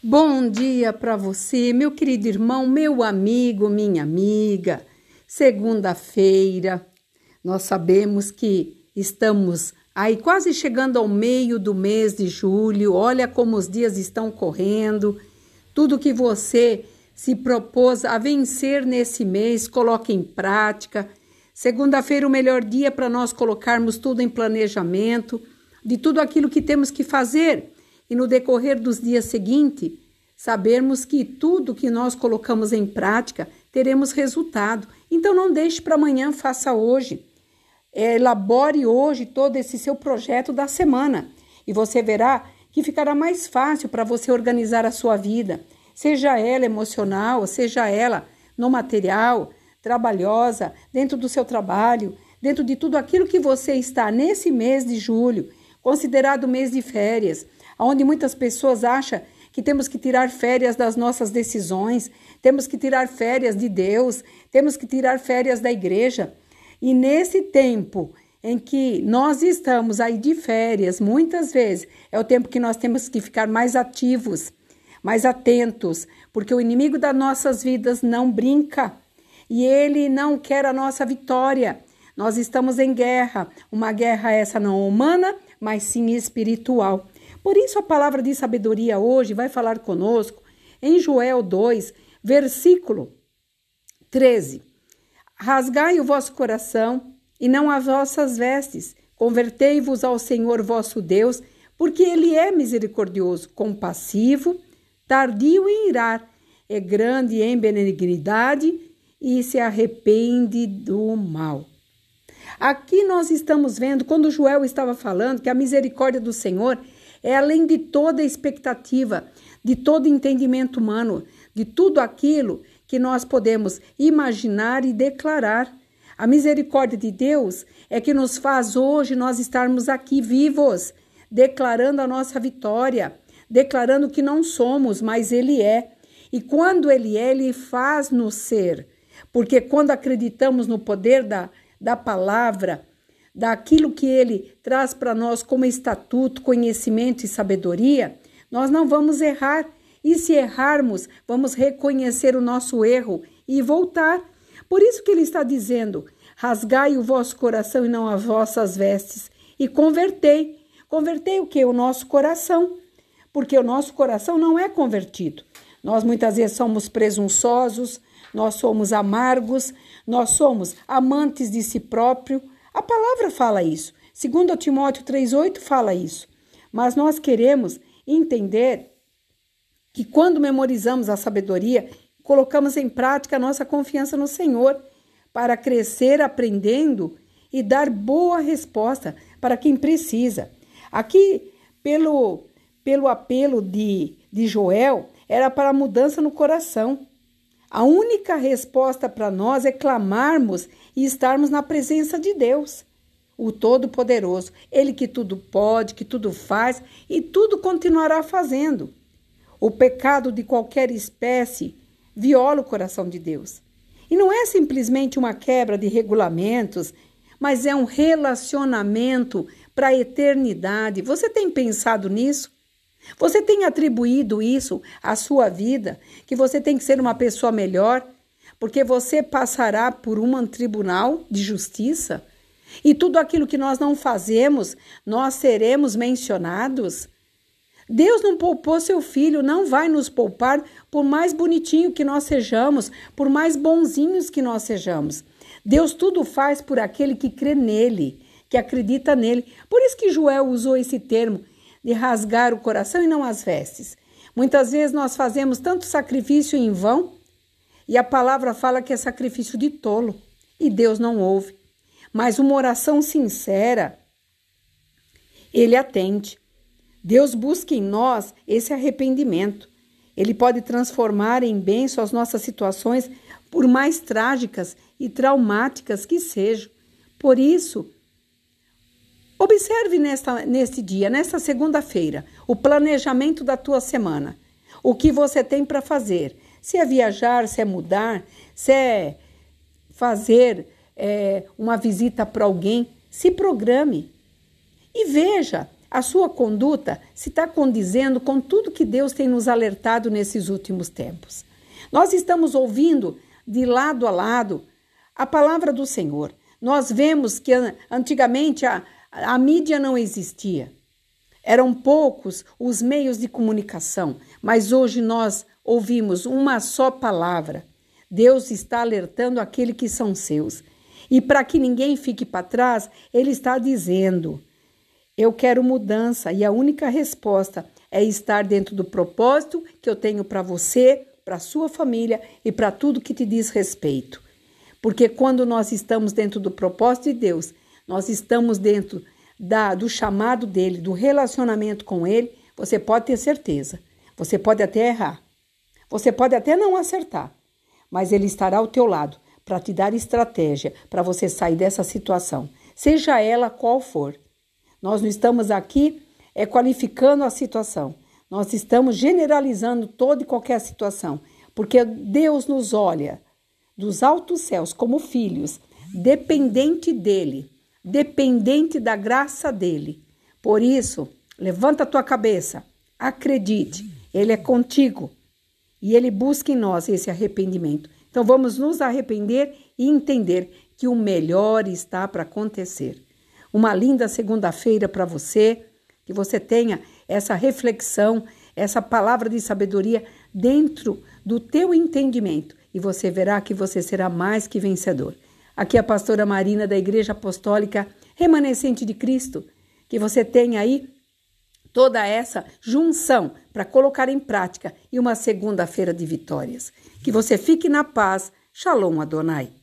Bom dia para você, meu querido irmão, meu amigo, minha amiga. Segunda-feira, nós sabemos que estamos aí quase chegando ao meio do mês de julho. Olha como os dias estão correndo. Tudo que você se propôs a vencer nesse mês, coloque em prática. Segunda-feira, o melhor dia para nós colocarmos tudo em planejamento de tudo aquilo que temos que fazer e no decorrer dos dias seguintes, sabermos que tudo que nós colocamos em prática teremos resultado. Então não deixe para amanhã, faça hoje. É, elabore hoje todo esse seu projeto da semana e você verá que ficará mais fácil para você organizar a sua vida, seja ela emocional, seja ela no material, trabalhosa, dentro do seu trabalho, dentro de tudo aquilo que você está nesse mês de julho, considerado mês de férias onde muitas pessoas acham que temos que tirar férias das nossas decisões, temos que tirar férias de Deus, temos que tirar férias da igreja. E nesse tempo em que nós estamos aí de férias, muitas vezes é o tempo que nós temos que ficar mais ativos, mais atentos, porque o inimigo das nossas vidas não brinca e ele não quer a nossa vitória. Nós estamos em guerra, uma guerra essa não humana, mas sim espiritual. Por isso, a palavra de sabedoria hoje vai falar conosco em Joel 2, versículo 13: Rasgai o vosso coração e não as vossas vestes, convertei-vos ao Senhor vosso Deus, porque Ele é misericordioso, compassivo, tardio em irar, é grande em benignidade e se arrepende do mal. Aqui nós estamos vendo, quando Joel estava falando, que a misericórdia do Senhor é além de toda expectativa, de todo entendimento humano, de tudo aquilo que nós podemos imaginar e declarar. A misericórdia de Deus é que nos faz hoje nós estarmos aqui vivos, declarando a nossa vitória, declarando que não somos, mas Ele é. E quando Ele é, Ele faz-nos ser. Porque quando acreditamos no poder da, da palavra, daquilo que ele traz para nós como estatuto, conhecimento e sabedoria, nós não vamos errar. E se errarmos, vamos reconhecer o nosso erro e voltar. Por isso que ele está dizendo: rasgai o vosso coração e não as vossas vestes, e convertei. Convertei o que? O nosso coração. Porque o nosso coração não é convertido. Nós muitas vezes somos presunçosos, nós somos amargos, nós somos amantes de si próprio, a palavra fala isso. Segundo Timóteo 3:8 fala isso. Mas nós queremos entender que quando memorizamos a sabedoria, colocamos em prática a nossa confiança no Senhor para crescer aprendendo e dar boa resposta para quem precisa. Aqui, pelo, pelo apelo de, de Joel, era para a mudança no coração. A única resposta para nós é clamarmos e estarmos na presença de Deus, o Todo-Poderoso, Ele que tudo pode, que tudo faz e tudo continuará fazendo. O pecado de qualquer espécie viola o coração de Deus. E não é simplesmente uma quebra de regulamentos, mas é um relacionamento para a eternidade. Você tem pensado nisso? Você tem atribuído isso à sua vida, que você tem que ser uma pessoa melhor, porque você passará por um tribunal de justiça e tudo aquilo que nós não fazemos, nós seremos mencionados. Deus não poupou seu filho, não vai nos poupar por mais bonitinho que nós sejamos, por mais bonzinhos que nós sejamos. Deus tudo faz por aquele que crê nele, que acredita nele. Por isso que Joel usou esse termo de rasgar o coração e não as vestes. Muitas vezes nós fazemos tanto sacrifício em vão e a palavra fala que é sacrifício de tolo e Deus não ouve. Mas uma oração sincera, ele atende. Deus busca em nós esse arrependimento. Ele pode transformar em bênção as nossas situações, por mais trágicas e traumáticas que sejam. Por isso, Observe nesta, neste dia, nesta segunda-feira, o planejamento da tua semana. O que você tem para fazer. Se é viajar, se é mudar, se é fazer é, uma visita para alguém, se programe. E veja, a sua conduta se está condizendo com tudo que Deus tem nos alertado nesses últimos tempos. Nós estamos ouvindo de lado a lado a palavra do Senhor. Nós vemos que antigamente a, a mídia não existia. Eram poucos os meios de comunicação, mas hoje nós ouvimos uma só palavra. Deus está alertando aquele que são seus. E para que ninguém fique para trás, ele está dizendo: Eu quero mudança, e a única resposta é estar dentro do propósito que eu tenho para você, para sua família e para tudo que te diz respeito. Porque quando nós estamos dentro do propósito de Deus, nós estamos dentro da, do chamado dele, do relacionamento com ele, você pode ter certeza. Você pode até errar. Você pode até não acertar, mas ele estará ao teu lado para te dar estratégia para você sair dessa situação, seja ela qual for. Nós não estamos aqui é qualificando a situação. Nós estamos generalizando toda e qualquer situação, porque Deus nos olha dos altos céus como filhos, dependente dele, dependente da graça dele. Por isso, levanta a tua cabeça, acredite, ele é contigo e ele busca em nós esse arrependimento. Então vamos nos arrepender e entender que o melhor está para acontecer. Uma linda segunda-feira para você, que você tenha essa reflexão, essa palavra de sabedoria dentro do teu entendimento e você verá que você será mais que vencedor. Aqui a pastora Marina da Igreja Apostólica Remanescente de Cristo. Que você tenha aí toda essa junção para colocar em prática e uma segunda-feira de vitórias. Que você fique na paz. Shalom Adonai.